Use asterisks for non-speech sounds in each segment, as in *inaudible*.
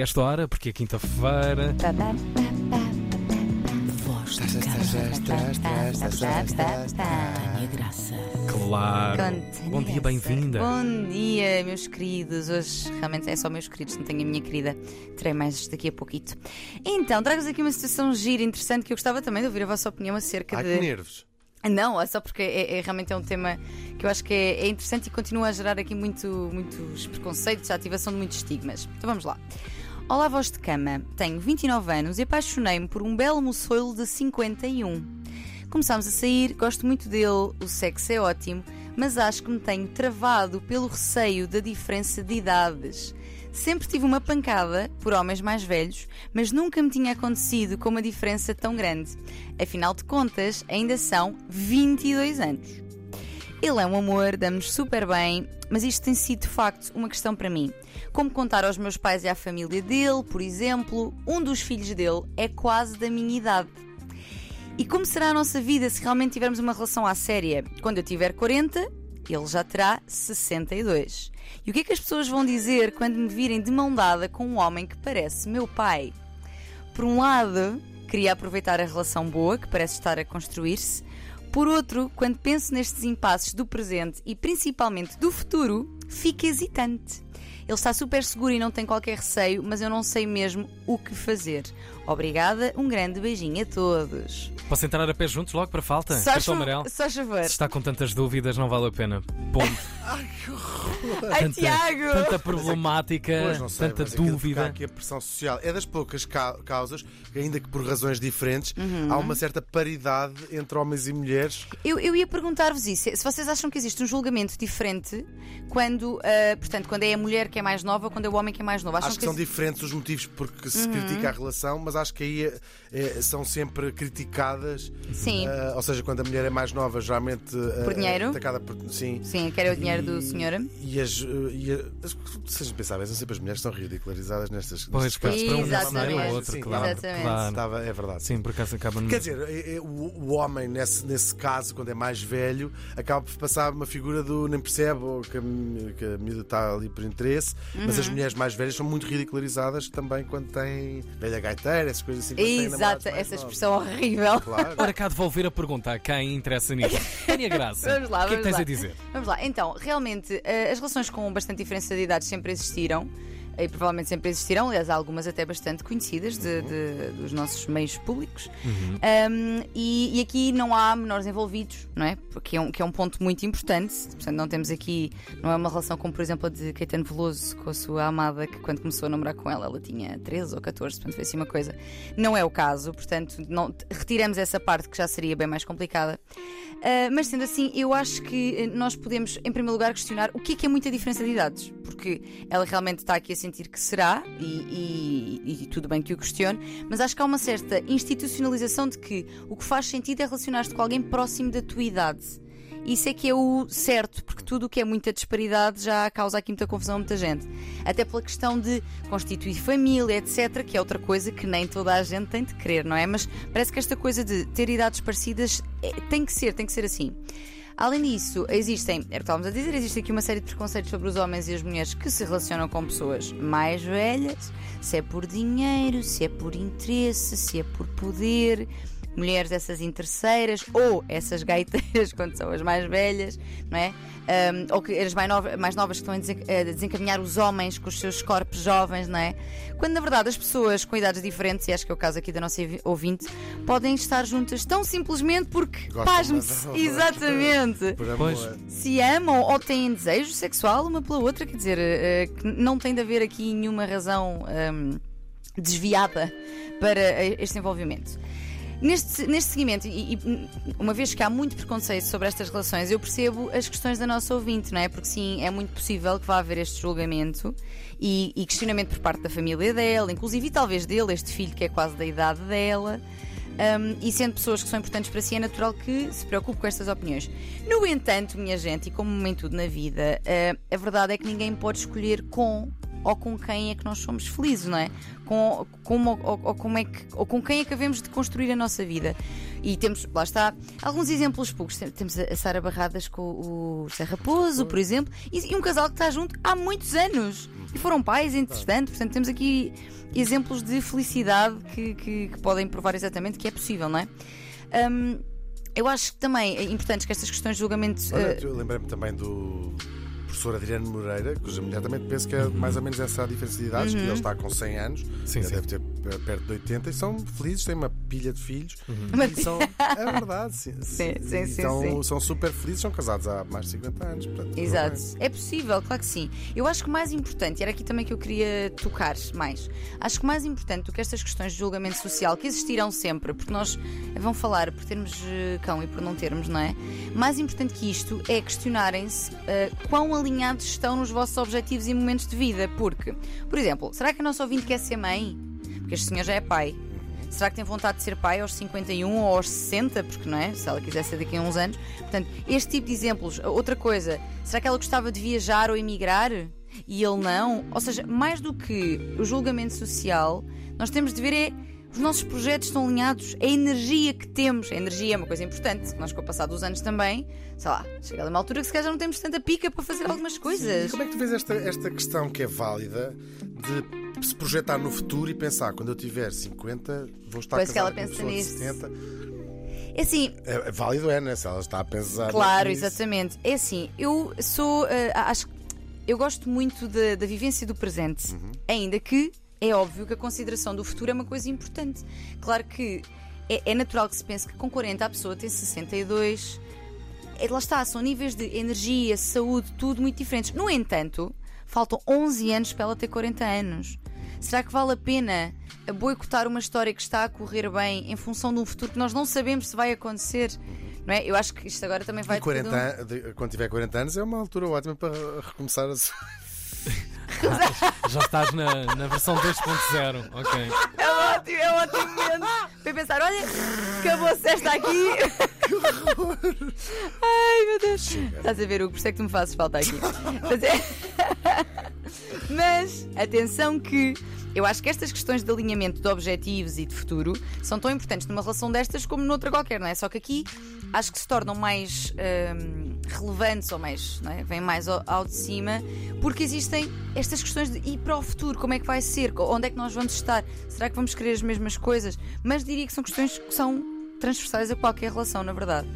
a esta hora, porque é quinta-feira. Voz de Tânia Graça. Claro. Bom dia, bem-vinda. Bom dia, meus queridos. Hoje realmente é só meus queridos, não tenho a minha querida. Terei mais daqui a pouquito. Então, trago-vos aqui uma situação gira, interessante, que eu gostava também de ouvir a vossa opinião acerca Ai, de. que nervos. Não, é só porque é, é- realmente é um tema que eu acho que é, é interessante e continua a gerar aqui muito, muitos preconceitos, a ativação de muitos estigmas. Então vamos lá. Olá, voz de cama. Tenho 29 anos e apaixonei-me por um belo moçoilo de 51. Começámos a sair, gosto muito dele, o sexo é ótimo, mas acho que me tenho travado pelo receio da diferença de idades. Sempre tive uma pancada por homens mais velhos, mas nunca me tinha acontecido com uma diferença tão grande. Afinal de contas, ainda são 22 anos. Ele é um amor, damos super bem, mas isto tem sido de facto uma questão para mim. Como contar aos meus pais e à família dele, por exemplo, um dos filhos dele é quase da minha idade. E como será a nossa vida se realmente tivermos uma relação à séria? Quando eu tiver 40, ele já terá 62. E o que é que as pessoas vão dizer quando me virem de mão dada com um homem que parece meu pai? Por um lado, queria aproveitar a relação boa que parece estar a construir-se. Por outro, quando penso nestes impasses do presente e principalmente do futuro, fico hesitante. Ele está super seguro e não tem qualquer receio, mas eu não sei mesmo o que fazer. Obrigada, um grande beijinho a todos. Posso entrar a pé juntos logo para falta? Só, Cartão amarelo. só. Se está com tantas dúvidas, não vale a pena. Ponto. *laughs* Ai, tanta, Tiago! tanta problemática, Pois não sei, tanta mas aquilo que dúvida. há aqui a pressão social é das poucas ca- causas, que ainda que por razões diferentes, há uma certa paridade entre homens e mulheres. Eu, eu ia perguntar-vos isso. Se vocês acham que existe um julgamento diferente quando, ah, portanto, quando é a mulher que é mais nova ou quando é o homem que é mais novo? Acham Acho que são diferentes os motivos porque se critica a relação, mas acho que aí é- é- são sempre criticadas. Sim. Ah, ou seja, quando a mulher é mais nova, geralmente. ah, Por dinheiro? é atacada por. Sim. Sim, quero o dinheiro do E- senhor. E as. E a gente pensar bem, são sempre as mulheres são ridicularizadas nestas. Pois, nestes caso para um ou outro, Sim, claro. Exatamente. claro. Estava, é verdade. Sim, por acaso acaba no. Quer dizer, é- é- o, o homem, nesse, nesse caso, quando é mais velho, acaba por passar uma figura do nem percebe ou que que a miúda está ali por interesse, mas Uhum. as mulheres mais velhas são muito ridicularizadas também quando têm velha gaiteira, essas coisas assim. Exato, mais essa novos. expressão horrível. Claro. Ora cá devolver a pergunta a quem interessa nisto. *laughs* Tânia Graça. Vamos lá, o que é que tens lá. a dizer? Vamos lá, então, realmente, eh, as relações com bastante diferença de idade sempre existiram. E provavelmente sempre existirão, aliás, há algumas até bastante conhecidas de- de- dos nossos meios públicos. Um, e, e aqui não há menores envolvidos, não é? Porque é um, que é um ponto muito importante. Portanto, não temos aqui, não é uma relação como, por exemplo, a de Caetano Veloso com a sua amada, que quando começou a namorar com ela, ela tinha 13 ou 14, portanto, foi assim uma coisa. Não é o caso, portanto, não, retiramos essa parte que já seria bem mais complicada. Uh, mas sendo assim, eu acho que eh, nós podemos, em primeiro lugar, questionar o que é que é muita diferença de idades, porque ela realmente está aqui a sentir que será, e, e- e tudo bem que o questione, mas acho que há uma certa institucionalização de que o que faz sentido é relacionar-te com alguém próximo da tua idade. Isso é que é o certo, porque tudo o que é muita disparidade já causa aqui muita confusão a muita gente. Até pela questão de constituir família, etc., que é outra coisa que nem toda a gente tem de querer, não é? Mas parece que esta coisa de ter idades parecidas é- tem que ser, tem que ser assim. Além disso, existem, era o que estávamos a dizer, existe aqui uma série de preconceitos sobre os homens e as mulheres que se relacionam com pessoas mais velhas, se é por dinheiro, se é por interesse, se é por poder. Mulheres essas interesseiras ou essas gaiteiras *laughs* quando são as mais velhas, não é? Ahm, ou que as mais, nova- mais novas que estão a desen- a desencaminhar os homens com os seus corpos jovens, não é? Quando na verdade as pessoas com idades diferentes, e acho que é o caso aqui da nossa ouvinte, podem estar juntas tão simplesmente porque, pasme-se, exatamente, Por amor. Pois. se amam ou têm desejo sexual uma pela outra, quer dizer, eh, que não tem de haver aqui nenhuma razão ahm, desviada para eh, este envolvimento. Neste, neste seguimento, e, e, uma vez que há muito preconceito sobre estas relações, eu percebo as questões da nossa ouvinte, não é? Porque sim, é muito possível que vá haver este julgamento e, e questionamento por parte da família dela, inclusive e talvez dele, este filho que é quase da idade dela. Um, e sendo pessoas que são importantes para si, é natural que se preocupe com estas opiniões. No entanto, minha gente, e como em tudo na vida, uh, a verdade é que ninguém pode escolher com ou com quem é que nós somos felizes, não é? Com, como, ou, ou como é que, ou com quem é que havemos de construir a nossa vida. E temos, lá está, alguns exemplos poucos. Temos a Sara Barradas com o Zé Raposo, por exemplo, e, um casal que está junto há muitos anos. E foram pais, entretanto, portanto, temos aqui exemplos de felicidade que, que, que podem provar exatamente que é possível, não é? Um, eu acho que também é importante que estas questões de julgamento. Olha, uh, eu lembrei-me também do professor Adriano Moreira, cuja imediatamente penso que é mais ou menos essa a diferença de idades, que ele está com 100 anos, Sim, sim. deve ter perto de 80 e são felizes, têm uma pilha de filhos. Uma E são, é verdade, sim. *laughs* Sim, sim, sim, são, sim. são super felizes, são casados há mais de 50 anos. Portanto, Exato. É possível, claro que sim. Eu acho que o mais importante, e era aqui também que eu queria tocar mais, acho que mais importante do que estas questões de julgamento social, que existirão sempre, porque nós vão falar por termos eh, cão e por não termos, não é? Mais importante que isto é questionarem-se eh, quão alinhados estão nos vossos objetivos e momentos de vida. Porque, por exemplo, será que a nossa ouvinte quer ser mãe? Porque este senhor já é pai. Será que tem vontade de ser pai aos 51 ou aos 60? Porque não é? Se ela quiser ser daqui a uns anos. Portanto, este tipo de exemplos. Outra coisa, será que ela gostava de viajar ou emigrar? E ele não? Ou seja, mais do que o julgamento social, nós temos de ver é. Os nossos projetos estão alinhados, a energia que temos, a energia é uma coisa importante, nós com o passar dos anos também, sei lá, chega a uma altura que se calhar já não temos tanta pica para fazer algumas coisas. como é que tu vês esta, esta questão que é válida de se projetar no futuro e pensar quando eu tiver 50 vou estar Pois que ela casada pensa de nisso. 70? É assim, É, é válido é, né? Se ela está a pensar Claro, exatamente. É assim, eu sou. eh, acho que eu gosto muito da, da vivência do presente, ainda que é óbvio que a consideração do futuro é uma coisa importante. Claro que é, é natural que se pense que com 40 a pessoa tem 62. É, lá está, são níveis de energia, saúde, tudo muito diferentes. No entanto, faltam 11 anos para ela ter 40 anos. Será que vale a pena boicotar uma história que está a correr bem em função de um futuro que nós não sabemos se vai acontecer? Não é? Eu acho que isto agora também vai E 40 depender an- de- quando tiver 40 anos é uma altura ótima para recomeçar a. *laughs* Já estás na, na versão 2.0. Ok. É ótimo, é ótimo momento para pensar: olha, acabou-se esta aqui. Ai meu Deus. Estás a ver, Hugo, por isso é que tu me fazes falta aqui. Mas, é- *laughs* Mas, atenção que. Eu acho que estas questões de alinhamento de objetivos e de futuro são tão importantes numa relação destas como noutra qualquer, não é? Só que aqui acho que se tornam mais hum, relevantes ou mais, não é? vêm mais ao, ao de cima, porque existem estas questões de ir para o futuro, como é que vai ser, onde é que nós vamos estar, será que vamos querer as mesmas coisas? Mas diria que são questões que são transversais a qualquer relação, na verdade.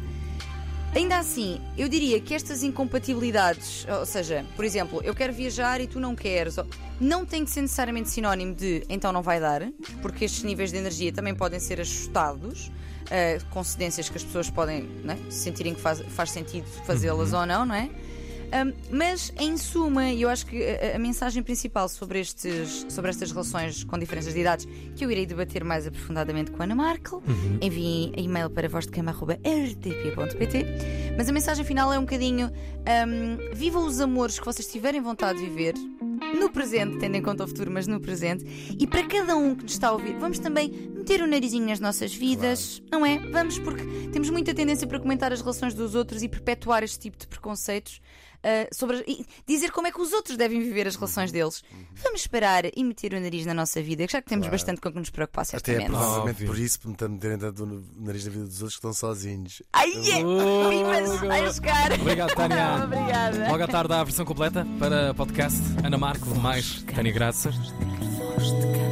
Ainda assim, eu diria que estas incompatibilidades, ou seja, por exemplo, eu quero viajar e tu não queres, não tem que ser necessariamente sinónimo de então não vai dar, porque estes níveis de energia também podem ser ajustados, eh, com cedências que as pessoas podem né, sentirem que faz, faz sentido fazê-las ou não, não é? Ahm, mas, em suma, eu acho que a, a mensagem principal sobre, estes, sobre estas relações com diferenças de idades, que eu irei debater mais aprofundadamente com a Ana Markel, enviem e-mail para vozdecama.rtp.pt. Mas a mensagem final é um bocadinho: ahm, vivam os amores que vocês tiverem vontade de viver, no presente, tendo em conta o futuro, mas no presente. E para cada um que nos está a ouvir, vamos também meter o narizinho nas nossas vidas, não é? Vamos, porque temos muita tendência para comentar as relações dos outros e perpetuar este tipo de preconceitos. Ah, sobre, e dizer como é que os outros devem viver as relações deles. Vamos parar e meter o nariz na nossa vida, que já que temos bastante com o que nos preocupar Até é certamente. provavelmente Óbvio. por isso, por me meterem tanto no nariz na vida dos outros que estão sozinhos. Ai, é! Oh, Pimas, vai jogar! Obrigado, Tânia. *laughs* Obrigada. Logo à tarde há a versão completa para podcast. Ana Marco, mais Tânia Graça. Voz de